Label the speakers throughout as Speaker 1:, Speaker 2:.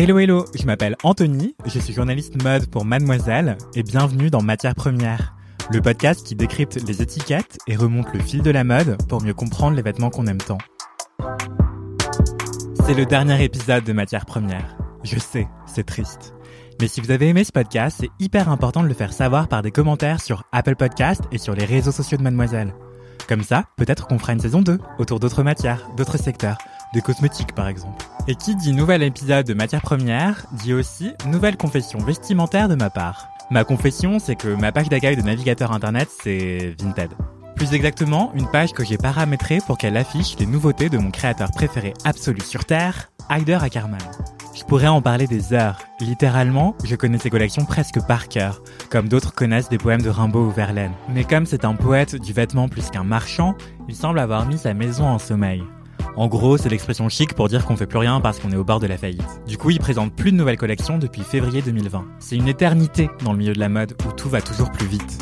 Speaker 1: Hello hello, je m'appelle Anthony, je suis journaliste mode pour Mademoiselle et bienvenue dans Matière Première, le podcast qui décrypte les étiquettes et remonte le fil de la mode pour mieux comprendre les vêtements qu'on aime tant. C'est le dernier épisode de Matière Première. Je sais, c'est triste. Mais si vous avez aimé ce podcast, c'est hyper important de le faire savoir par des commentaires sur Apple Podcast et sur les réseaux sociaux de Mademoiselle. Comme ça, peut-être qu'on fera une saison 2 autour d'autres matières, d'autres secteurs, des cosmétiques par exemple. Et qui dit nouvel épisode de matière première, dit aussi nouvelle confession vestimentaire de ma part. Ma confession, c'est que ma page d'accueil de navigateur internet, c'est Vinted. Plus exactement, une page que j'ai paramétrée pour qu'elle affiche les nouveautés de mon créateur préféré absolu sur Terre, Heider Ackerman. Je pourrais en parler des heures. Littéralement, je connais ses collections presque par cœur, comme d'autres connaissent des poèmes de Rimbaud ou Verlaine. Mais comme c'est un poète du vêtement plus qu'un marchand, il semble avoir mis sa maison en sommeil. En gros, c'est l'expression chic pour dire qu'on fait plus rien parce qu'on est au bord de la faillite. Du coup, il présente plus de nouvelles collections depuis février 2020. C'est une éternité dans le milieu de la mode où tout va toujours plus vite.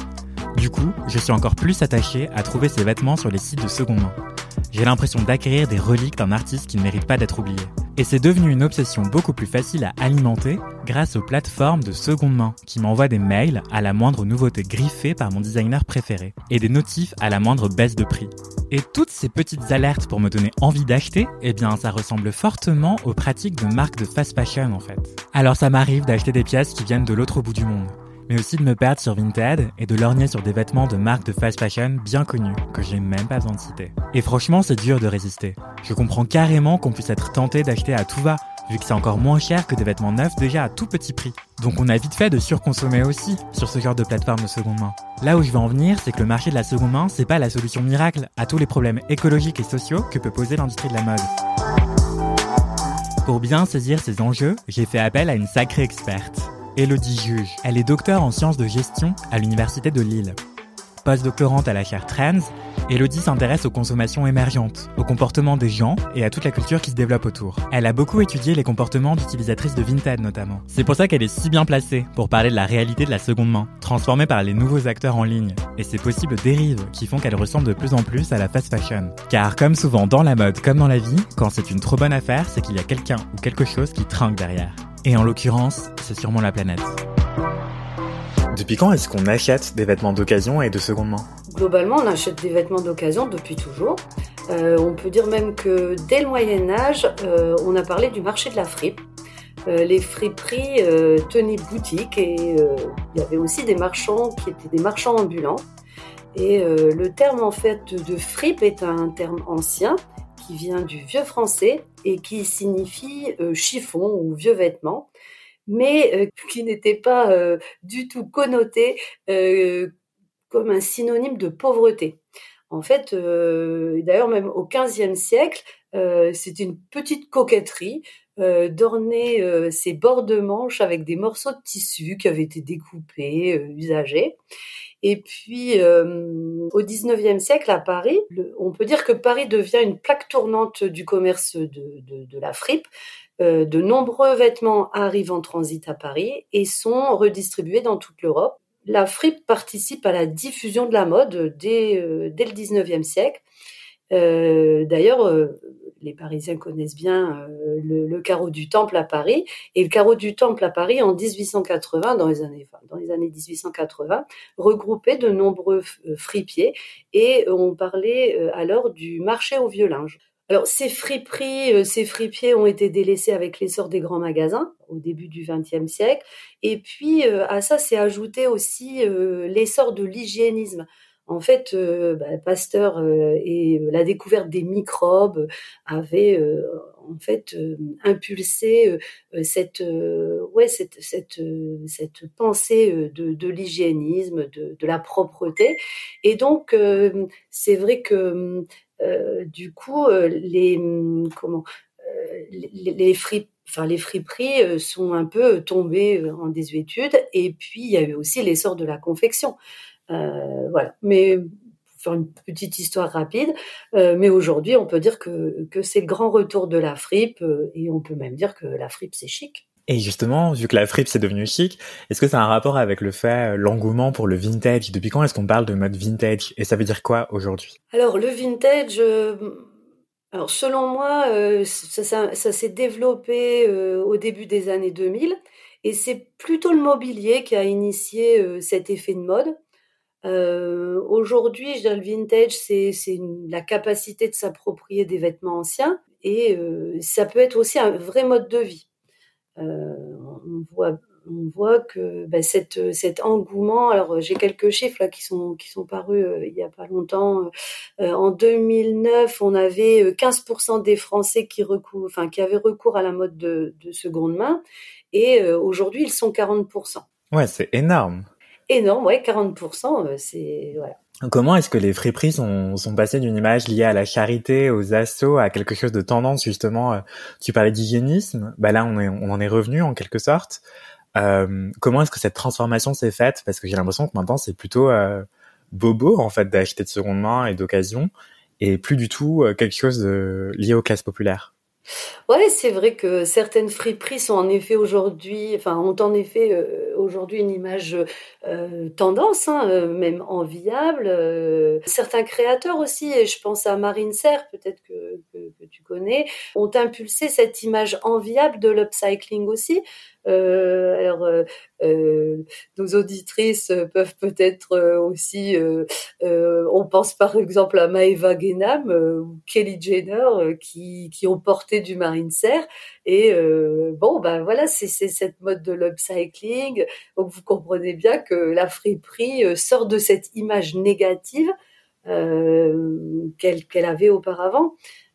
Speaker 1: Du coup, je suis encore plus attaché à trouver ces vêtements sur les sites de seconde main. J'ai l'impression d'acquérir des reliques d'un artiste qui ne mérite pas d'être oublié. Et c'est devenu une obsession beaucoup plus facile à alimenter grâce aux plateformes de seconde main qui m'envoient des mails à la moindre nouveauté griffée par mon designer préféré et des notifs à la moindre baisse de prix. Et toutes ces petites alertes pour me donner envie d'acheter, eh bien ça ressemble fortement aux pratiques de marques de fast fashion en fait. Alors ça m'arrive d'acheter des pièces qui viennent de l'autre bout du monde mais aussi de me perdre sur Vinted et de lorgner sur des vêtements de marques de fast fashion bien connues, que j'ai même pas besoin de citer. Et franchement, c'est dur de résister. Je comprends carrément qu'on puisse être tenté d'acheter à tout va, vu que c'est encore moins cher que des vêtements neufs déjà à tout petit prix. Donc on a vite fait de surconsommer aussi sur ce genre de plateforme de seconde main. Là où je veux en venir, c'est que le marché de la seconde main, c'est pas la solution miracle à tous les problèmes écologiques et sociaux que peut poser l'industrie de la mode. Pour bien saisir ces enjeux, j'ai fait appel à une sacrée experte. Elodie Juge. Elle est docteur en sciences de gestion à l'Université de Lille. Post-doctorante à la chaire Trends, Elodie s'intéresse aux consommations émergentes, au comportement des gens et à toute la culture qui se développe autour. Elle a beaucoup étudié les comportements d'utilisatrices de Vinted notamment. C'est pour ça qu'elle est si bien placée pour parler de la réalité de la seconde main, transformée par les nouveaux acteurs en ligne, et ses possibles dérives qui font qu'elle ressemble de plus en plus à la fast fashion. Car comme souvent dans la mode comme dans la vie, quand c'est une trop bonne affaire, c'est qu'il y a quelqu'un ou quelque chose qui trinque derrière. Et en l'occurrence, c'est sûrement la planète. Depuis quand est-ce qu'on achète des vêtements d'occasion et de seconde main?
Speaker 2: Globalement, on achète des vêtements d'occasion depuis toujours. Euh, on peut dire même que dès le Moyen Âge, euh, on a parlé du marché de la fripe. Euh, les friperies tenaient boutique et il y avait aussi des marchands qui étaient des marchands ambulants. Et le terme en fait de fripe est un terme ancien qui vient du vieux français et qui signifie euh, chiffon ou vieux vêtement, mais euh, qui n'était pas euh, du tout connoté comme un synonyme de pauvreté. En fait, d'ailleurs même au XVe siècle, c'était une petite coquetterie d'orner ses bords de manche avec des morceaux de tissu qui avaient été découpés, usagés. Et puis, euh, au 19e siècle, à Paris, on peut dire que Paris devient une plaque tournante du commerce de, la fripe. Euh, de nombreux vêtements arrivent en transit à Paris et sont redistribués dans toute l'Europe. La fripe participe à la diffusion de la mode dès, euh, le 19e siècle. D'ailleurs, les Parisiens connaissent bien euh, le, carreau du Temple à Paris. Et le carreau du Temple à Paris, en 1880, dans les années, dans les années 1880, regroupait de nombreux euh, fripiers. Et on parlait euh, alors du marché au vieux linge. Alors ces friperies, ces fripiers ont été délaissés avec l'essor des grands magasins au début du XXe siècle. Et puis à ça s'est ajouté aussi l'essor de l'hygiénisme. En fait, euh, bah, Pasteur euh, et euh, la découverte des microbes avaient en fait impulsé cette ouais cette cette pensée de, l'hygiénisme, de, de, la propreté. Et donc c'est vrai que du coup les comment les, les enfin les friperies sont un peu tombées en désuétude et puis il y a eu aussi l'essor de la confection. Euh, voilà. Mais pour faire une petite histoire rapide, euh, mais aujourd'hui, on peut dire que, que c'est le grand retour de la fripe euh, et on peut même dire que la fripe, c'est chic.
Speaker 1: Et justement, vu que la fripe c'est devenu chic, est-ce que ça a un rapport avec le fait, l'engouement pour le vintage? Depuis quand est-ce qu'on parle de mode vintage? Et ça veut dire quoi aujourd'hui?
Speaker 2: Alors le vintage, Alors selon moi, ça, s'est développé au début des années 2000 et c'est plutôt le mobilier qui a initié cet effet de mode. Aujourd'hui, le vintage, c'est la capacité de s'approprier des vêtements anciens et ça peut être aussi un vrai mode de vie. on voit on voit que cette, cet engouement, alors j'ai quelques chiffres qui sont, parus euh, il y a pas longtemps. Euh, en 2009, on avait 15% euh, des Français qui, avaient recours à la mode de, de seconde main et aujourd'hui ils sont 40%.
Speaker 1: Ouais, c'est énorme.
Speaker 2: Énorme, ouais, 40%, c'est voilà.
Speaker 1: Comment est-ce que les friperies sont, sont passées d'une image liée à la charité, aux assauts, à quelque chose de tendance justement Tu parlais d'hygiénisme, bah là on, est, on en est revenu en quelque sorte. Euh, comment est-ce que cette transformation s'est faite? Parce que j'ai l'impression que maintenant c'est plutôt euh, bobo en fait d'acheter de seconde main et d'occasion, et plus du tout euh, quelque chose de lié aux classes populaires.
Speaker 2: Ouais, c'est vrai que certaines friperies en effet aujourd'hui, enfin ont en effet euh, aujourd'hui une image euh, tendance, hein, euh, même enviable. certains créateurs aussi, et je pense à Marine Serre, peut-être que, tu connais, ont impulsé cette image enviable de l'upcycling aussi. Alors, nos auditrices peuvent peut-être aussi, on pense par exemple à Maeva Genam ou Kelly Jenner qui, ont porté du marine serre. Et euh, bon, ben voilà, c'est cette mode de l'upcycling. Donc vous comprenez bien que la friperie euh, sort de cette image négative euh, qu'elle avait auparavant.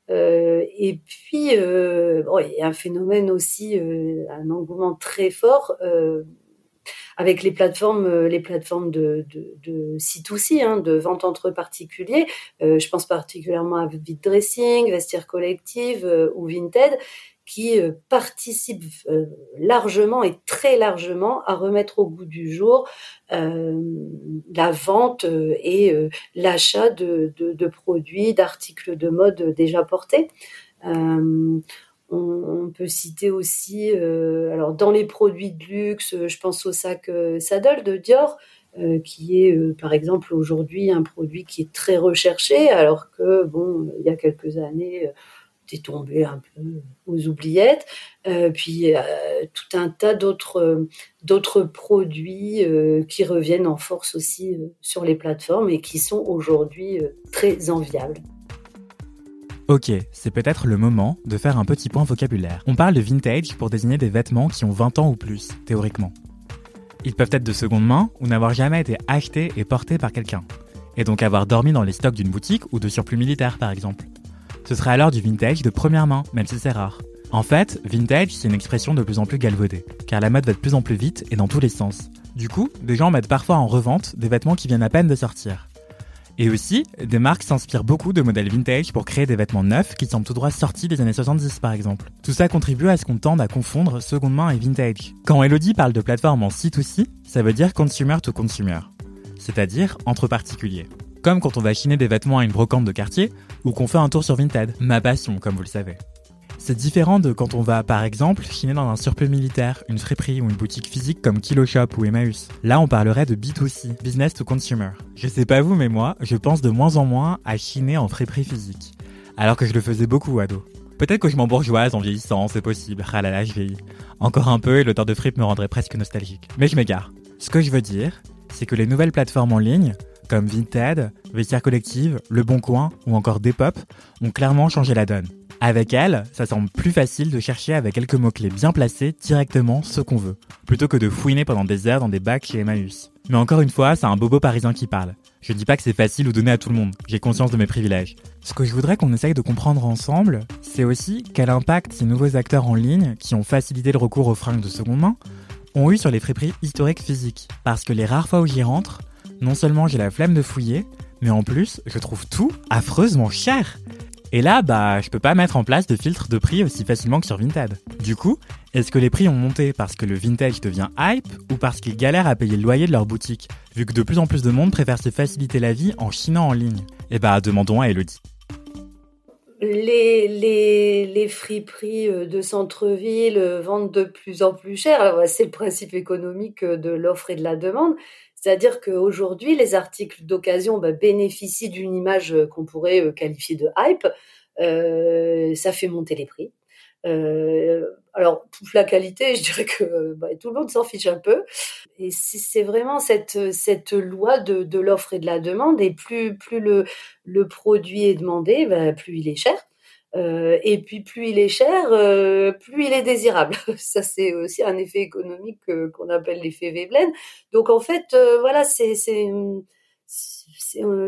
Speaker 2: Et puis, bon, il y a un phénomène aussi, un engouement très fort avec les plateformes, euh, les plateformes de, de, de C2C, hein, de vente entre particuliers. Euh, je pense particulièrement à Vite Dressing, Vestiaire Collective euh, ou Vinted, qui participent largement et très largement à remettre au goût du jour la vente et l'achat de, de, produits, d'articles de mode déjà portés. On, peut citer aussi, euh, alors dans les produits de luxe, je pense au sac euh, Saddle de Dior, euh, qui est par exemple aujourd'hui un produit qui est très recherché, alors que bon, il y a quelques années, était tombé un peu aux oubliettes. puis tout un tas d'autres d'autres produits qui reviennent en force aussi sur les plateformes et qui sont aujourd'hui très enviables.
Speaker 1: Ok, c'est peut-être le moment de faire un petit point vocabulaire. On parle de vintage pour désigner des vêtements qui ont 20 ans ou plus, théoriquement. Ils peuvent être de seconde main ou n'avoir jamais été achetés et portés par quelqu'un, et donc avoir dormi dans les stocks d'une boutique ou de surplus militaire par exemple. Ce serait alors du vintage de première main, même si c'est rare. En fait, vintage, c'est une expression de plus en plus galvaudée, car la mode va de plus en plus vite et dans tous les sens. Du coup, des gens mettent parfois en revente des vêtements qui viennent à peine de sortir. Et aussi, des marques s'inspirent beaucoup de modèles vintage pour créer des vêtements neufs qui semblent tout droit sortis des années 70 par exemple. Tout ça contribue à ce qu'on tende à confondre seconde main et vintage. Quand Elodie parle de plateforme en C2C, ça veut dire consumer to consumer, c'est-à-dire entre particuliers. Comme quand on va chiner des vêtements à une brocante de quartier ou qu'on fait un tour sur Vinted, ma passion comme vous le savez. C'est différent de quand on va, par exemple, chiner dans un surplus militaire, une friperie ou une boutique physique comme Kiloshop ou Emmaüs. Là, on parlerait de B2C, Business to Consumer. Je sais pas vous, mais moi, je pense de moins en moins à chiner en friperie physique. Alors que je le faisais beaucoup, ado. Peut-être que je m'embourgeoise en vieillissant, c'est possible. Ah là là, je vieillis. Encore un peu et l'odeur de fripe me rendrait presque nostalgique. Mais je m'égare. Ce que je veux dire, c'est que les nouvelles plateformes en ligne, comme Vinted, Vestiaire Collective, Le Bon Coin ou encore Depop, ont clairement changé la donne. Avec elle, ça semble plus facile de chercher avec quelques mots-clés bien placés directement ce qu'on veut, plutôt que de fouiner pendant des heures dans des bacs chez Emmaüs. Mais encore une fois, c'est un bobo parisien qui parle. Je dis pas que c'est facile ou donné à tout le monde, j'ai conscience de mes privilèges. Ce que je voudrais qu'on essaye de comprendre ensemble, c'est aussi quel impact ces nouveaux acteurs en ligne, qui ont facilité le recours aux fringues de seconde main, ont eu sur les friperies historiques physiques. Parce que les rares fois où j'y rentre, non seulement j'ai la flemme de fouiller, mais en plus, je trouve tout affreusement cher. Et là, bah, je peux pas mettre en place de filtre de prix aussi facilement que sur Vinted. Du coup, est-ce que les prix ont monté parce que le vintage devient hype ou parce qu'ils galèrent à payer le loyer de leur boutique, vu que de plus en plus de monde préfère se faciliter la vie en chinant en ligne? Eh bah, demandons à Elodie.
Speaker 2: Les, les, les friperies euh, de centre-ville euh, vendent de plus en plus cher. C'est le principe économique euh, de l'offre et de la demande. C'est-à-dire qu'aujourd'hui, les articles d'occasion bah, bénéficient d'une image qu'on pourrait qualifier de hype. ça fait monter les prix. Euh, alors, toute la qualité, je dirais que bah, tout le monde s'en fiche un peu. Et c'est vraiment cette, cette loi de, de l'offre et de la demande. Et plus, plus le, le produit est demandé, bah, plus il est cher. Euh, et puis plus il est cher, euh, plus il est désirable. Ça c'est aussi un effet économique euh, qu'on appelle l'effet Veblen. Donc en fait, euh, voilà, c'est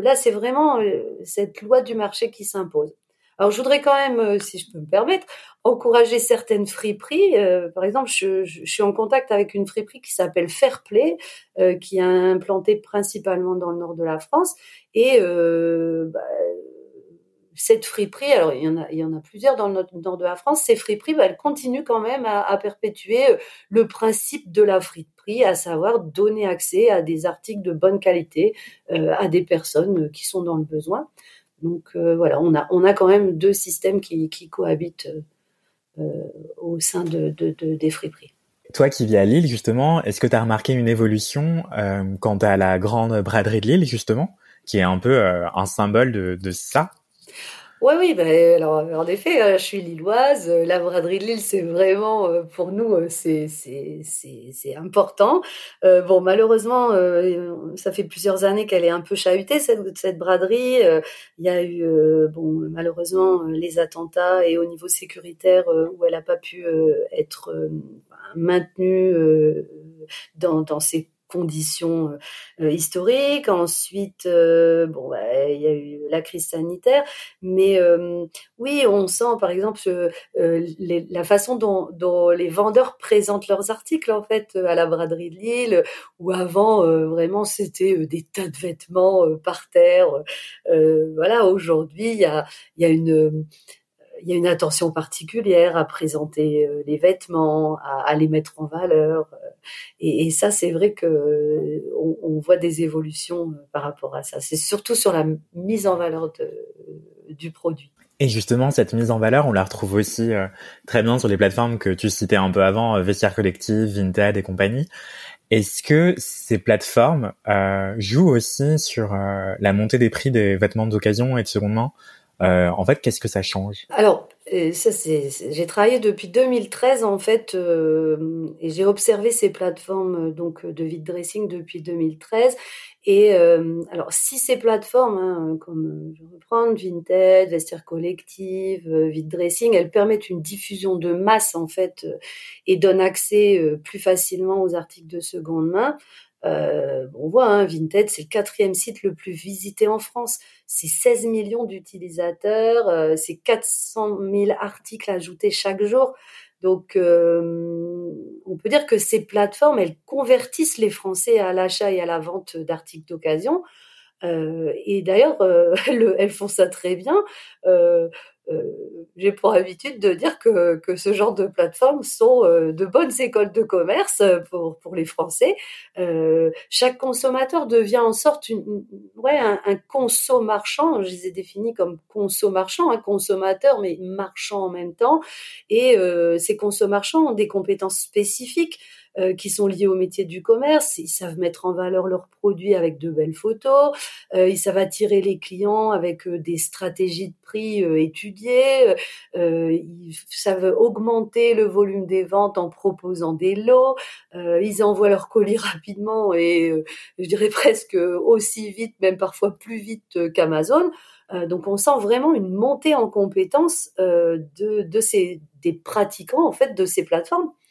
Speaker 2: là c'est vraiment cette loi du marché qui s'impose. Alors je voudrais quand même, euh, si je peux me permettre, encourager certaines friperies. Euh, par exemple, je, je, suis en contact avec une friperie qui s'appelle Fairplay, euh, qui est implantée principalement dans le nord de la France. Et euh, bah, cette friperie, alors il y en a, plusieurs dans le nord de la France. Ces friperies, bah, elles continuent quand même à, perpétuer le principe de la friperie, à savoir donner accès à des articles de bonne qualité à des personnes qui sont dans le besoin. Donc euh, voilà, on a, on a quand même deux systèmes qui, cohabitent euh, au sein de, de, de, des friperies.
Speaker 1: Toi qui vis à Lille, justement, est-ce que tu as remarqué une évolution euh, quant à la grande braderie de Lille, justement, qui est un peu euh, un symbole de ça?
Speaker 2: Oui, oui, ben, alors en effet, hein, je suis lilloise. Euh, la braderie de Lille, c'est vraiment euh, pour nous, euh, c'est c'est important. bon, malheureusement, ça fait plusieurs années qu'elle est un peu chahutée cette, cette braderie. Il y a eu, bon, malheureusement, les attentats et au niveau sécuritaire où elle n'a pas pu être maintenue dans, dans ses conditions euh, historiques. Ensuite, euh, bon, bah, il y a eu la crise sanitaire, mais euh, oui, on sent par exemple la façon dont, les vendeurs présentent leurs articles en fait à la braderie de Lille, où avant vraiment c'était des tas de vêtements par terre. voilà, aujourd'hui il y a, y a une il y a une attention particulière à présenter euh, les vêtements, à, les mettre en valeur. Euh, et, ça, c'est vrai que euh, on, voit des évolutions par rapport à ça. C'est surtout sur la mise en valeur du produit.
Speaker 1: Et justement, cette mise en valeur, on la retrouve aussi très bien sur les plateformes que tu citais un peu avant, Vestiaire Collectif, Vinted et compagnie. Est-ce que ces plateformes jouent aussi sur la montée des prix des vêtements d'occasion et de seconde main? Euh, en fait, qu'est-ce que ça change?
Speaker 2: Alors, euh, j'ai travaillé depuis 2013 en fait, euh, et j'ai observé ces plateformes donc de vide dressing depuis 2013. Et alors, si ces plateformes, hein, comme je reprends Vinted, Vestiaire Collective, vide dressing, elles permettent une diffusion de masse en fait et donnent accès plus facilement aux articles de seconde main. Euh, on voit, hein, Vinted, c'est le quatrième site le plus visité en France. C'est 16 millions d'utilisateurs, euh, c'est 400 000 articles ajoutés chaque jour. Donc, euh, on peut dire que ces plateformes, elles convertissent les Français à l'achat et à la vente d'articles d'occasion. et d'ailleurs, elles, elles, font ça très bien. Euh, j'ai pour habitude de dire que, que ce genre de plateformes sont euh, de bonnes écoles de commerce pour, pour les Français. Euh, chaque consommateur devient en sorte ouais, un, un conso marchand. Je les ai définis comme conso marchand, un consommateur, mais marchand en même temps. Et euh, ces conso marchands ont des compétences spécifiques. Euh, qui sont liés au métier du commerce. Ils savent mettre en valeur leurs produits avec de belles photos. Euh, ils savent attirer les clients avec euh, des stratégies de prix étudiées. ils savent augmenter le volume des ventes en proposant des lots. ils envoient leurs colis rapidement et je dirais presque aussi vite, même parfois plus vite qu'Amazon. donc on sent vraiment une montée en compétence de, de ces des pratiquants en fait de ces plateformes euh,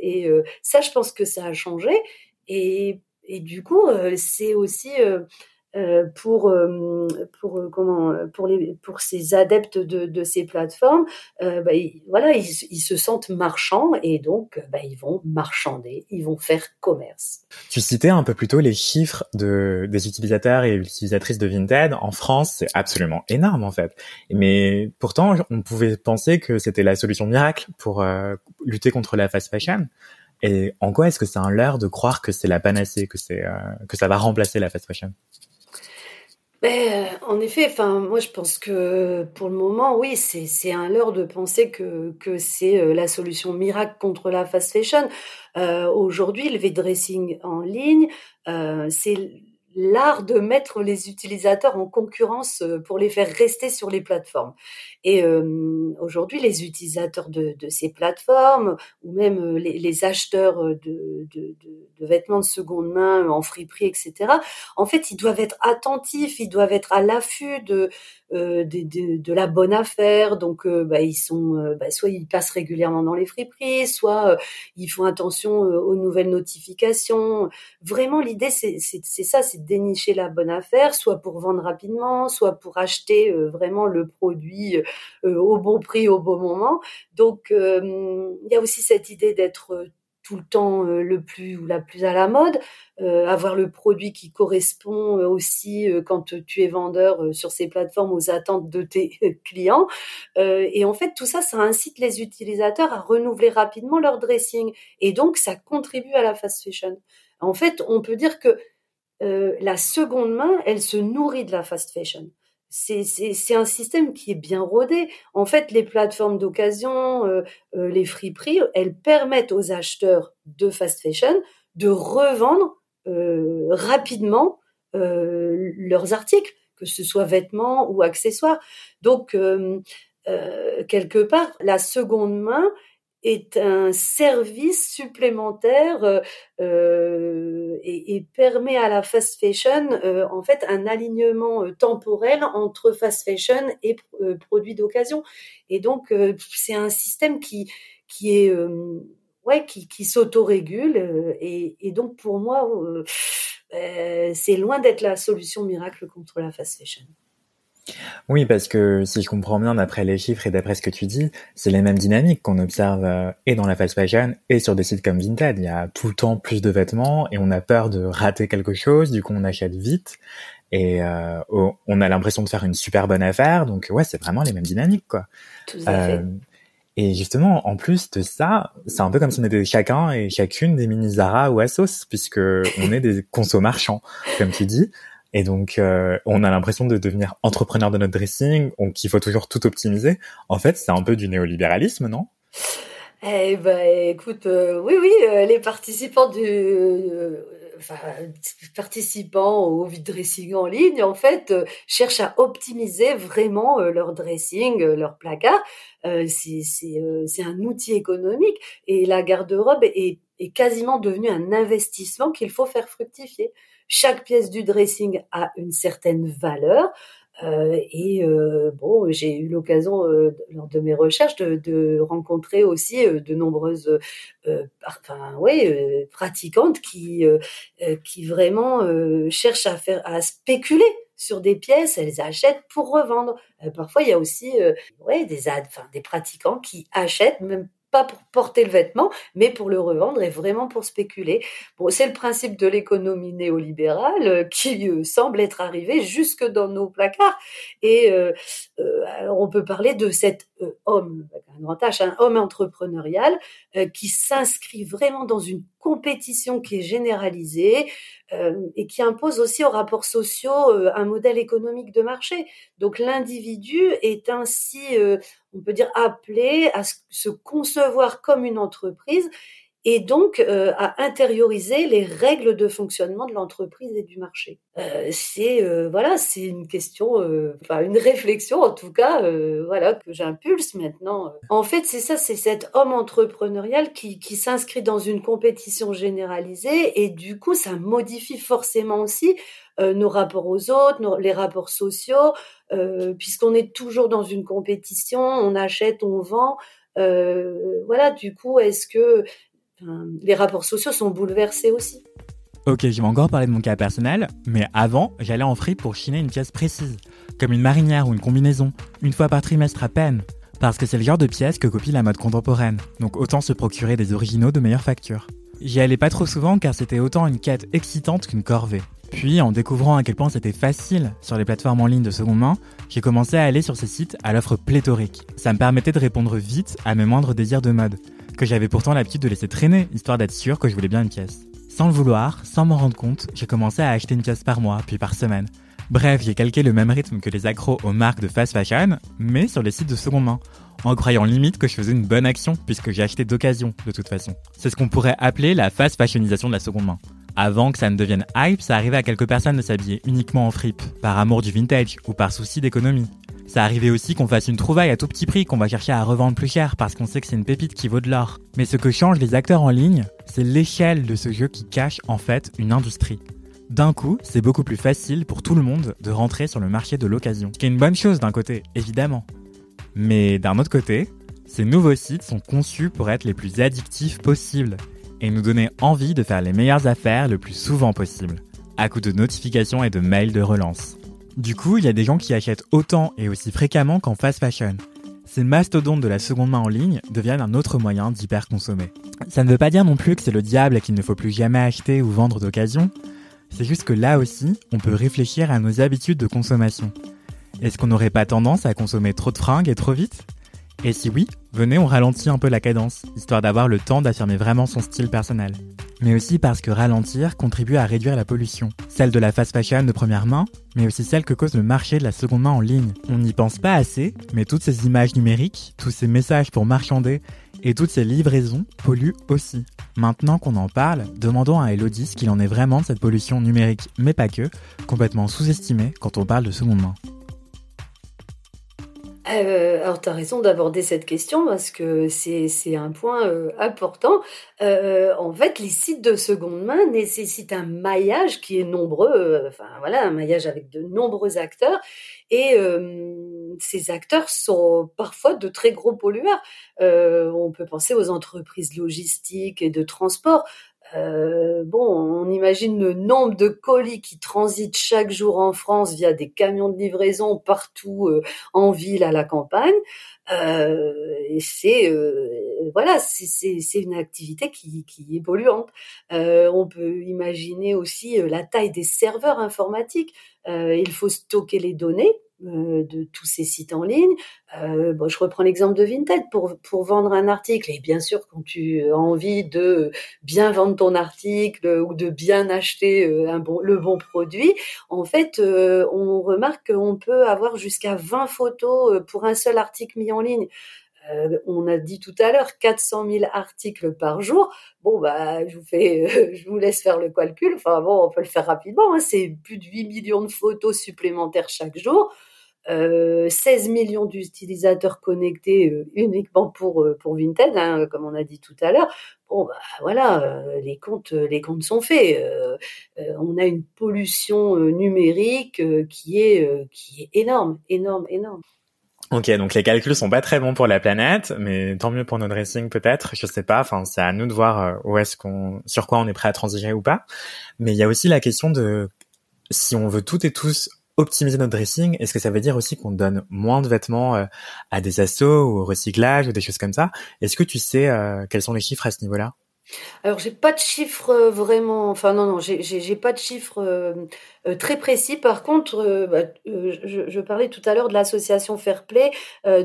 Speaker 2: et euh, ça, je pense que ça a changé. Et, et du coup, euh, c'est aussi pour pour comment pour les pour ces adeptes de, de ces plateformes bah, voilà ils, ils, se sentent marchands et donc bah, ils vont marchander ils vont faire commerce.
Speaker 1: Tu citais un peu plus tôt les chiffres de des utilisateurs et utilisatrices de Vinted. En France c'est absolument énorme en fait. Mais pourtant on pouvait penser que c'était la solution miracle pour lutter contre la fast fashion. Et en quoi est-ce que c'est un leurre de croire que c'est la panacée, que c'est euh, que ça va remplacer la fast fashion?
Speaker 2: Ben, en effet, enfin, moi je pense que pour le moment, oui, c'est un leurre de penser que, c'est euh, la solution miracle contre la fast fashion. Euh, Aujourd'hui, le V-dressing en ligne, euh, c'est l'art de mettre les utilisateurs en concurrence euh, pour les faire rester sur les plateformes. Et euh, aujourd'hui, les utilisateurs de, de, ces plateformes ou même euh, les, les acheteurs de, de, de, vêtements de seconde main en friperie, etc., en fait, ils doivent être attentifs, ils doivent être à l'affût de, euh, de, de, la bonne affaire. Donc, bah, ils sont, bah, soit ils passent régulièrement dans les friperies, soit ils font attention aux nouvelles notifications. Vraiment, l'idée, c'est ça, c'est dénicher la bonne affaire, soit pour vendre rapidement, soit pour acheter euh, vraiment le produit euh, au bon prix au bon moment. Donc euh, il y a aussi cette idée d'être tout le temps le plus ou la plus à la mode, avoir le produit qui correspond aussi quand tu es vendeur sur ces plateformes aux attentes de tes clients. et en fait, tout ça, ça incite les utilisateurs à renouveler rapidement leur dressing. Et donc, ça contribue à la fast fashion. En fait, on peut dire que euh, la seconde main, elle se nourrit de la fast fashion. C'est un système qui est bien rodé. En fait, les plateformes d'occasion, euh, euh, les friperies, elles permettent aux acheteurs de fast fashion de revendre rapidement leurs articles, que ce soit vêtements ou accessoires. Donc, quelque part, la seconde main, est un service supplémentaire euh, euh, et, permet à la fast fashion euh, en fait un alignement temporel entre fast fashion et produits d'occasion. Et donc c'est un système qui qui est ouais qui, qui s'autorégule et, et donc pour moi c'est loin d'être la solution miracle contre la fast fashion.
Speaker 1: Oui, parce que si je comprends bien d'après les chiffres et d'après ce que tu dis, c'est les mêmes dynamiques qu'on observe euh, et dans la fast fashion et sur des sites comme Vinted. Il y a tout le temps plus de vêtements et on a peur de rater quelque chose, du coup on achète vite et euh, on a l'impression de faire une super bonne affaire. Donc ouais, c'est vraiment les mêmes dynamiques quoi.
Speaker 2: Tout à fait. Euh,
Speaker 1: et justement, en plus de ça, c'est un peu comme si on était chacun et chacune des mini Zara ou Asos, puisque on est des conso marchands, comme tu dis. Et donc, euh, on a l'impression de devenir entrepreneur de notre dressing, qu'il faut toujours tout optimiser. En fait, c'est un peu du néolibéralisme, non?
Speaker 2: Eh ben, écoute, euh, oui, oui, euh, les participants du, enfin, participants au vide dressing en ligne, en fait, cherchent à optimiser vraiment leur dressing, leur placard. c'est un outil économique et la garde-robe est, est quasiment devenue un investissement qu'il faut faire fructifier. Chaque pièce du dressing a une certaine valeur. Euh, et euh, bon, j'ai eu l'occasion euh, lors de mes recherches de, rencontrer aussi de nombreuses, enfin, ouais, pratiquantes qui qui vraiment cherchent à faire à spéculer sur des pièces, elles achètent pour revendre. parfois, il y a aussi ouais, des, enfin, des pratiquants qui achètent même pas pour porter le vêtement, mais pour le revendre et vraiment pour spéculer. Bon, c'est le principe de l'économie néolibérale euh, qui euh, semble être arrivé jusque dans nos placards. Et euh, alors on peut parler de cet homme, un grand un homme entrepreneurial qui s'inscrit vraiment dans une compétition qui est généralisée et qui impose aussi aux rapports sociaux un modèle économique de marché. Donc l'individu est ainsi, on peut dire, appelé à se concevoir comme une entreprise et donc euh, à intérioriser les règles de fonctionnement de l'entreprise et du marché. Euh, c'est euh, voilà, c'est une question, une réflexion en tout cas, voilà que j'impulse maintenant. En fait, c'est ça, c'est cet homme entrepreneurial qui, qui s'inscrit dans une compétition généralisée et du coup, ça modifie forcément aussi nos rapports aux autres, les rapports sociaux, puisqu'on est toujours dans une compétition, on achète, on vend. Euh, voilà, du coup, est-ce que les rapports sociaux sont bouleversés aussi?
Speaker 1: Ok, je vais encore parler de mon cas personnel, mais avant, j'allais en free pour chiner une pièce précise, comme une marinière ou une combinaison, une fois par trimestre à peine, parce que c'est le genre de pièce que copie la mode contemporaine, donc autant se procurer des originaux de meilleure facture. J'y allais pas trop souvent car c'était autant une quête excitante qu'une corvée. Puis, en découvrant à quel point c'était facile sur les plateformes en ligne de seconde main, j'ai commencé à aller sur ces sites à l'offre pléthorique. Ça me permettait de répondre vite à mes moindres désirs de mode, que j'avais pourtant l'habitude de laisser traîner, histoire d'être sûr que je voulais bien une pièce. Sans le vouloir, sans m'en rendre compte, j'ai commencé à acheter une pièce par mois, puis par semaine. Bref, j'ai calqué le même rythme que les accros aux marques de fast fashion, mais sur les sites de seconde main, en croyant limite que je faisais une bonne action, puisque j'ai acheté d'occasion, de toute façon. C'est ce qu'on pourrait appeler la fast fashionisation de la seconde main. Avant que ça ne devienne hype, ça arrivait à quelques personnes de s'habiller uniquement en fripe, par amour du vintage ou par souci d'économie. Ça arrivait aussi qu'on fasse une trouvaille à tout petit prix qu'on va chercher à revendre plus cher parce qu'on sait que c'est une pépite qui vaut de l'or. Mais ce que changent les acteurs en ligne, c'est l'échelle de ce jeu qui cache en fait une industrie. D'un coup, c'est beaucoup plus facile pour tout le monde de rentrer sur le marché de l'occasion. Ce qui est une bonne chose d'un côté, évidemment. Mais d'un autre côté, ces nouveaux sites sont conçus pour être les plus addictifs possibles et nous donner envie de faire les meilleures affaires le plus souvent possible, à coup de notifications et de mails de relance. Du coup, il y a des gens qui achètent autant et aussi fréquemment qu'en fast fashion. Ces mastodontes de la seconde main en ligne deviennent un autre moyen d'hyper consommer. Ça ne veut pas dire non plus que c'est le diable et qu'il ne faut plus jamais acheter ou vendre d'occasion. C'est juste que là aussi, on peut réfléchir à nos habitudes de consommation. Est-ce qu'on n'aurait pas tendance à consommer trop de fringues et trop vite? Et si oui, venez, on ralentit un peu la cadence, histoire d'avoir le temps d'affirmer vraiment son style personnel mais aussi parce que ralentir contribue à réduire la pollution. Celle de la fast fashion de première main, mais aussi celle que cause le marché de la seconde main en ligne. On n'y pense pas assez, mais toutes ces images numériques, tous ces messages pour marchander et toutes ces livraisons polluent aussi. Maintenant qu'on en parle, demandons à Elodie ce qu'il en est vraiment de cette pollution numérique, mais pas que, complètement sous-estimée quand on parle de seconde main.
Speaker 2: Euh, alors, tu as raison d'aborder cette question parce que c'est un point euh, important. Euh, en fait, les sites de seconde main nécessitent un maillage qui est nombreux, enfin voilà, un maillage avec de nombreux acteurs. Et ces acteurs sont parfois de très gros pollueurs. on peut penser aux entreprises logistiques et de transport. Euh, bon, on imagine le nombre de colis qui transitent chaque jour en France via des camions de livraison partout euh, en ville, à la campagne. Euh, c'est voilà, c'est une activité qui, qui est polluante. on peut imaginer aussi la taille des serveurs informatiques. il faut stocker les données euh, de tous ces sites en ligne. Euh, bon, je reprends l'exemple de Vinted pour pour vendre un article. Et bien sûr, quand tu as envie de bien vendre ton article ou de bien acheter euh, le bon produit, en fait, on remarque qu'on peut avoir jusqu'à 20 photos pour un seul article mis en ligne. Euh, on a dit tout à l'heure 400 000 articles par jour. Bon, bah, je vous fais, je vous laisse faire le calcul. Enfin bon, on peut le faire rapidement. Hein. C'est plus de 8 millions de photos supplémentaires chaque jour. 16 euh, millions d'utilisateurs connectés euh, uniquement pour pour Vinted, hein, comme on a dit tout à l'heure. Bon, bah voilà, les comptes les comptes sont faits. on a une pollution numérique qui est qui est énorme, énorme, énorme.
Speaker 1: Ok, donc les calculs sont pas très bons pour la planète, mais tant mieux pour nos dressings peut-être. Je sais pas. Enfin, c'est à nous de voir euh, où est-ce qu'on, sur quoi on est prêt à transiger ou pas. Mais il y a aussi la question de si on veut toutes et tous optimiser notre dressing, est-ce que ça veut dire aussi qu'on donne moins de vêtements euh, à des assos ou au recyclage ou des choses comme ça? Est-ce que tu sais euh, quels sont les chiffres à ce niveau-là?
Speaker 2: Alors j'ai pas de chiffres euh, vraiment, enfin non non, j'ai pas de chiffres euh, euh, très précis. Par contre, bah, je, je, parlais tout à l'heure de l'association Fairplay,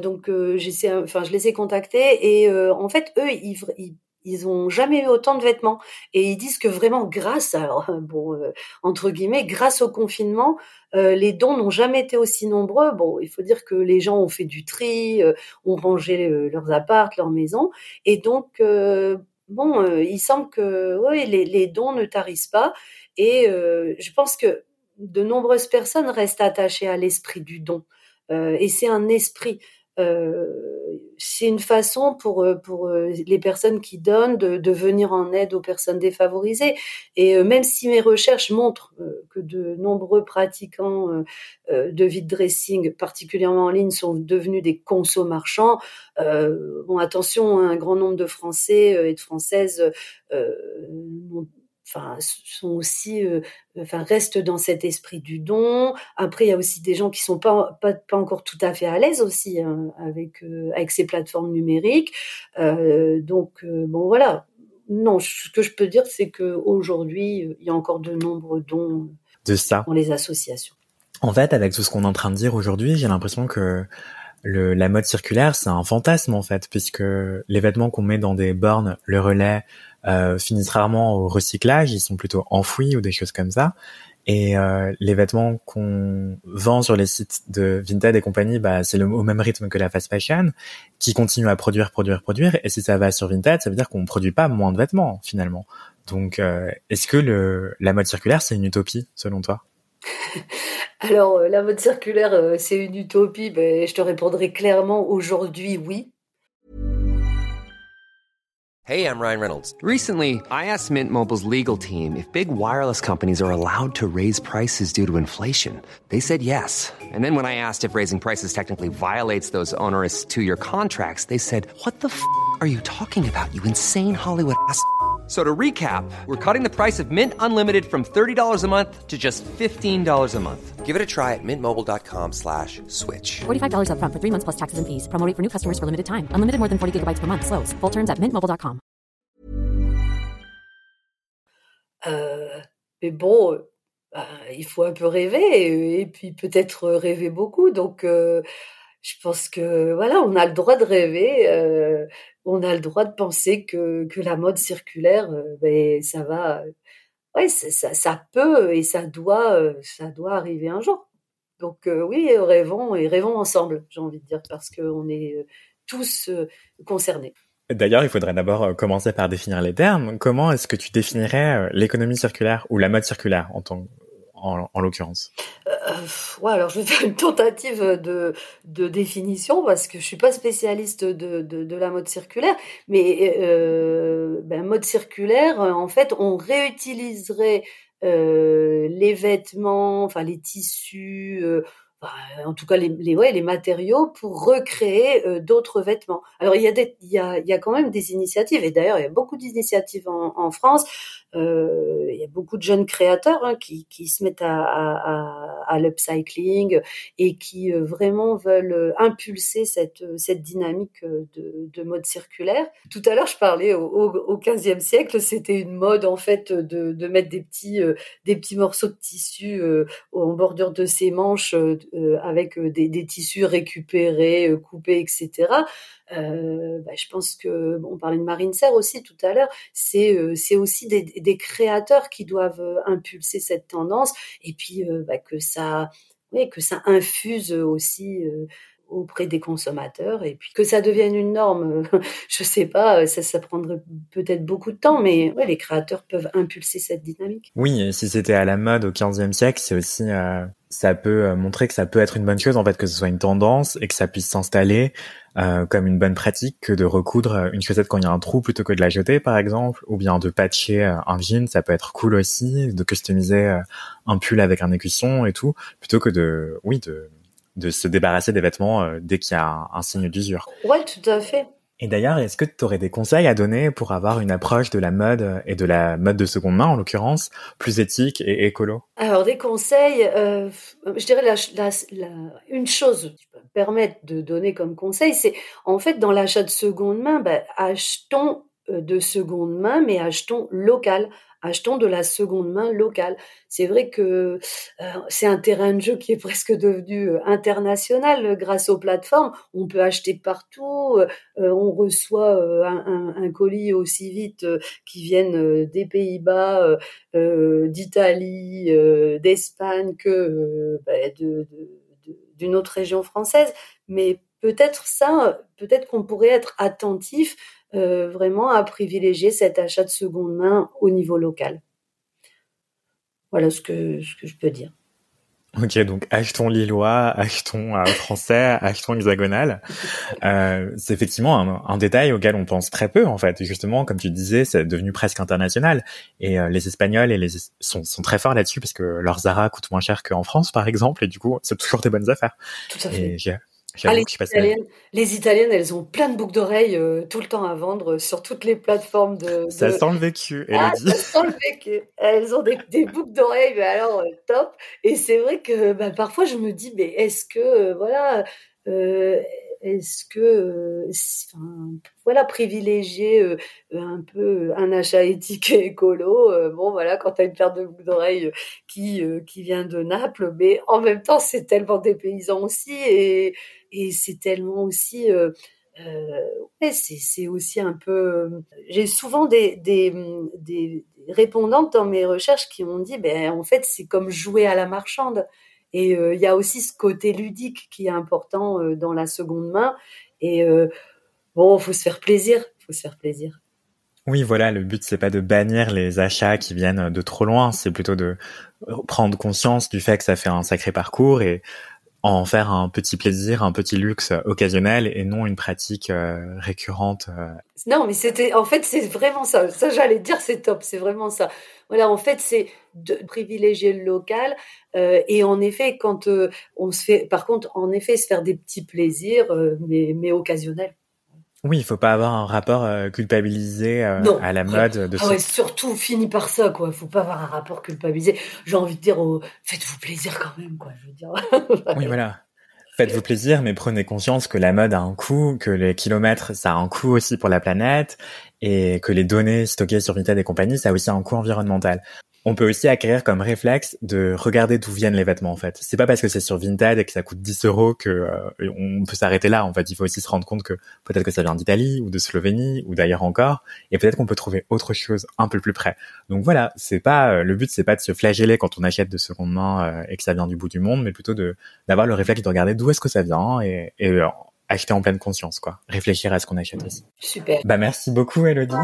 Speaker 2: donc j'essaie, enfin je les ai contactés et en fait eux ils, ils ils ont jamais eu autant de vêtements et ils disent que vraiment grâce alors bon entre guillemets grâce au confinement les dons n'ont jamais été aussi nombreux bon il faut dire que les gens ont fait du tri ont rangé leurs appartes leurs maisons et donc bon, euh, il semble que oui, les, dons ne tarissent pas. Et euh, je pense que de nombreuses personnes restent attachées à l'esprit du don. Euh, et c'est un esprit. Euh, c'est une façon pour euh, pour euh, les personnes qui donnent de, de venir en aide aux personnes défavorisées. Et même si mes recherches montrent que de nombreux pratiquants de vide dressing, particulièrement en ligne, sont devenus des consos marchands, bon attention, un grand nombre de Français et de Françaises enfin sont aussi euh, enfin restent dans cet esprit du don. Après il y a aussi des gens qui sont pas pas, pas encore tout à fait à l'aise aussi hein, avec euh, avec ces plateformes numériques. Euh, donc bon voilà. Non ce que je peux dire c'est que aujourd'hui il y a encore de nombreux dons
Speaker 1: de ça.
Speaker 2: dans les associations.
Speaker 1: En fait avec tout ce qu'on est en train de dire aujourd'hui j'ai l'impression que le, la mode circulaire, c'est un fantasme en fait, puisque les vêtements qu'on met dans des bornes, le relais, euh, finissent rarement au recyclage, ils sont plutôt enfouis ou des choses comme ça. Et euh, les vêtements qu'on vend sur les sites de Vinted et compagnie, bah, c'est au même rythme que la fast fashion, qui continue à produire, produire, produire. Et si ça va sur Vinted, ça veut dire qu'on produit pas moins de vêtements finalement. Donc, euh, est-ce que le, la mode circulaire, c'est une utopie selon toi?
Speaker 2: Alors, euh, la mode circulaire, euh, c'est une utopie. Ben, je te répondrai clairement aujourd'hui, oui.
Speaker 3: Hey, I'm Ryan Reynolds. Recently, I asked Mint Mobile's legal team if big wireless companies are allowed to raise prices due to inflation. They said yes. And then when I asked if raising prices technically violates those onerous two-year contracts, they said, "What the f*** are you talking about? You insane Hollywood ass." So to recap, we're cutting the price of Mint Unlimited from $30 a month to just $15 a month. Give it a try at mintmobile.com slash switch.
Speaker 4: $45 up front for three months plus taxes and fees. Promoting for new customers for limited time. Unlimited more than 40 gigabytes per month. Slows. Full terms at mintmobile.com.
Speaker 2: Euh, mais bon, euh, il faut un peu rêver et, puis peut-être rêver beaucoup. Donc, euh, je pense que voilà, on a le droit de rêver. Euh, on a le droit de penser que, que la mode circulaire, euh, ben, ça va, ouais, ça, ça, peut et ça doit, euh, ça doit arriver un jour. Donc euh, oui, rêvons et rêvons ensemble, j'ai envie de dire, parce qu'on est tous concernés.
Speaker 1: D'ailleurs, il faudrait d'abord commencer par définir les termes. Comment est-ce que tu définirais l'économie circulaire ou la mode circulaire en tant en, l'occurrence
Speaker 2: euh, ouais, alors je vais faire une tentative de, définition parce que je suis pas spécialiste de, la mode circulaire, mais euh, ben, mode circulaire, en fait, on réutiliserait euh, les vêtements, enfin les tissus, en tout cas les, ouais, les matériaux pour recréer d'autres vêtements. Alors il y, a quand même des initiatives, et d'ailleurs il y a beaucoup d'initiatives en, France. Euh, il y a beaucoup de jeunes créateurs hein, qui, qui, se mettent à, à, à, l'upcycling et qui euh, vraiment veulent euh, impulser cette, cette dynamique de, de mode circulaire. Tout à l'heure je parlais au, au, au 15e siècle, c'était une mode en fait de, de mettre des petits, des petits morceaux de tissu en bordure de ses manches euh, avec euh, des, des, tissus récupérés, euh, coupés, etc. Euh, bah, je pense que on parlait de Marine Serre aussi tout à l'heure. C'est c'est aussi des, des, créateurs qui doivent impulser cette tendance et puis bah, que ça oui, que ça infuse aussi auprès des consommateurs et puis que ça devienne une norme. Je sais pas, ça, ça prendrait peut-être beaucoup de temps, mais les créateurs peuvent impulser cette dynamique.
Speaker 1: Oui, et si c'était à la mode au 15e siècle, c'est aussi euh, ça peut euh, montrer que ça peut être une bonne chose en fait que ce soit une tendance et que ça puisse s'installer euh, comme une bonne pratique que de recoudre une chaussette quand il y a un trou plutôt que de la jeter par exemple ou bien de patcher un jean ça peut être cool aussi de customiser un pull avec un écusson et tout plutôt que de oui de de se débarrasser des vêtements euh, dès qu'il y a un, signe d'usure.
Speaker 2: Ouais, tout à fait.
Speaker 1: Et d'ailleurs, est-ce que tu aurais des conseils à donner pour avoir une approche de la mode et de la mode de seconde main en l'occurrence plus éthique et écolo?
Speaker 2: Alors des conseils, euh, je dirais la, la, une chose qui peux me permettre de donner comme conseil, c'est en fait dans l'achat de seconde main, bah, achetons euh, de seconde main, mais achetons local achetons de la seconde main locale. C'est vrai que euh, c'est un terrain de jeu qui est presque devenu euh, international euh, grâce aux plateformes. On peut acheter partout, on reçoit un, colis aussi vite qui viennent des Pays-Bas, d'Italie, d'Espagne que bah, d'une autre région française. Mais peut-être ça, peut-être qu'on pourrait être attentif euh, vraiment à privilégier cet achat de seconde main au niveau local. Voilà ce que, ce que je peux dire.
Speaker 1: Ok, donc achetons lillois, achetons euh, français, achetons hexagonal. Euh, c'est effectivement un, un, détail auquel on pense très peu en fait. Justement, comme tu disais, c'est devenu presque international. Et euh, les Espagnols et les sont, sont très forts là-dessus parce que leur Zara coûte moins cher qu'en France, par exemple. Et du coup, c'est toujours des bonnes affaires.
Speaker 2: Tout à fait. Ah, les, Italiennes, les, Italiennes, elles ont plein de boucles d'oreilles euh, tout le temps à vendre sur toutes les plateformes de.
Speaker 1: Ça sent le vécu,
Speaker 2: ah, Ça sent le vécu. Elles ont des, des boucles d'oreilles, mais alors euh, top. Et c'est vrai que bah, parfois je me dis, mais est-ce que euh, voilà, est-ce que enfin, voilà privilégier un peu un achat éthique et écolo bon voilà quand tu as une paire de boucles d'oreilles qui qui vient de Naples mais en même temps c'est tellement des paysans aussi et et c'est tellement aussi euh, c'est aussi un peu. J'ai souvent des, des, des répondantes dans mes recherches qui m'ont dit, ben en fait c'est comme jouer à la marchande. Et il y a aussi ce côté ludique qui est important dans la seconde main. Et bon, faut se faire plaisir, faut se faire plaisir.
Speaker 1: Oui, voilà, le but c'est pas de bannir les achats qui viennent de trop loin, c'est plutôt de prendre conscience du fait que ça fait un sacré parcours et en faire un petit plaisir, un petit luxe occasionnel et non une pratique euh, récurrente. Euh.
Speaker 2: Non, mais c'était en fait c'est vraiment ça. Ça j'allais dire c'est top, c'est vraiment ça. Voilà, en fait c'est de privilégier le local euh, et en effet quand on se fait, par contre en effet se faire des petits plaisirs mais mais occasionnels.
Speaker 1: Oui, il faut pas avoir un rapport euh, culpabilisé euh, à la mode. De
Speaker 2: ah ouais, surtout fini par ça, quoi. Il faut pas avoir un rapport culpabilisé. J'ai envie de dire, faites-vous plaisir quand même, quoi. Je veux dire.
Speaker 1: oui, voilà. Faites-vous plaisir, mais prenez conscience que la mode a un coût, que les kilomètres, ça a un coût aussi pour la planète, et que les données stockées sur Vinted et compagnie, ça a aussi un coût environnemental. On peut aussi acquérir comme réflexe de regarder d'où viennent les vêtements en fait. C'est pas parce que c'est sur Vinted et que ça coûte 10 euros que euh, on peut s'arrêter là. En fait, il faut aussi se rendre compte que peut-être que ça vient d'Italie ou de Slovénie ou d'ailleurs encore, et peut-être qu'on peut trouver autre chose un peu plus près. Donc voilà, c'est pas euh, le but, c'est pas de se flageller quand on achète de seconde main euh, et que ça vient du bout du monde, mais plutôt de d'avoir le réflexe de regarder d'où est-ce que ça vient et, et acheter en pleine conscience quoi. Réfléchir à ce qu'on achète aussi.
Speaker 2: Super.
Speaker 1: Bah merci beaucoup Elodie.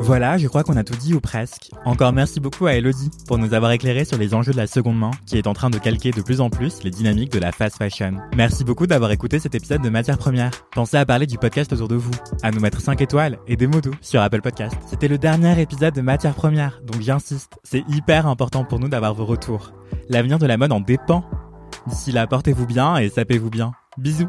Speaker 1: Voilà, je crois qu'on a tout dit ou presque. Encore merci beaucoup à Elodie pour nous avoir éclairé sur les enjeux de la seconde main qui est en train de calquer de plus en plus les dynamiques de la fast fashion. Merci beaucoup d'avoir écouté cet épisode de Matière Première. Pensez à parler du podcast autour de vous, à nous mettre 5 étoiles et des mots doux sur Apple Podcast. C'était le dernier épisode de Matière Première, donc j'insiste, c'est hyper important pour nous d'avoir vos retours. L'avenir de la mode en dépend. D'ici là, portez-vous bien et sapez-vous bien. Bisous